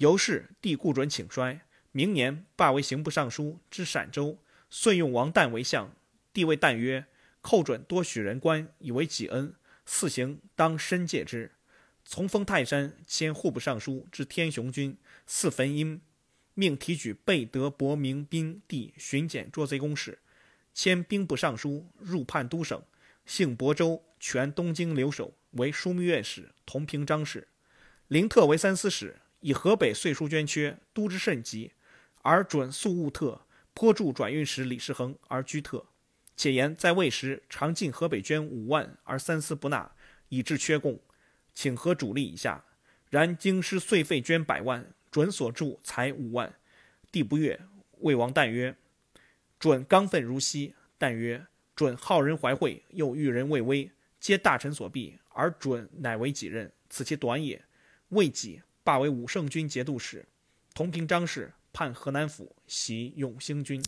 由是帝顾准请衰，明年罢为刑部尚书知陕州，遂用王旦为相。帝谓旦曰：“寇准多许人官，以为己恩，四行当深戒之。”从封泰山，迁户部尚书知天雄军，四焚阴，命提举贝德伯明宾帝巡检捉贼公事，迁兵部尚书，入判都省，姓亳州，全东京留守，为枢密院使、同平章事。林特为三司使，以河北岁书捐缺，都之甚急，而准速务特，颇助转运使李世恒而居特。且言在位时，常进河北捐五万，而三司不纳，以致缺贡，请合主力以下。然京师岁费捐百万，准所助才五万。帝不悦，魏王旦曰：“准刚愤如昔。”旦曰：“准好人怀惠，又遇人畏威，皆大臣所避，而准乃为己任，此其短也。”魏己罢为武圣军节度使，同平章事，判河南府，袭永兴军。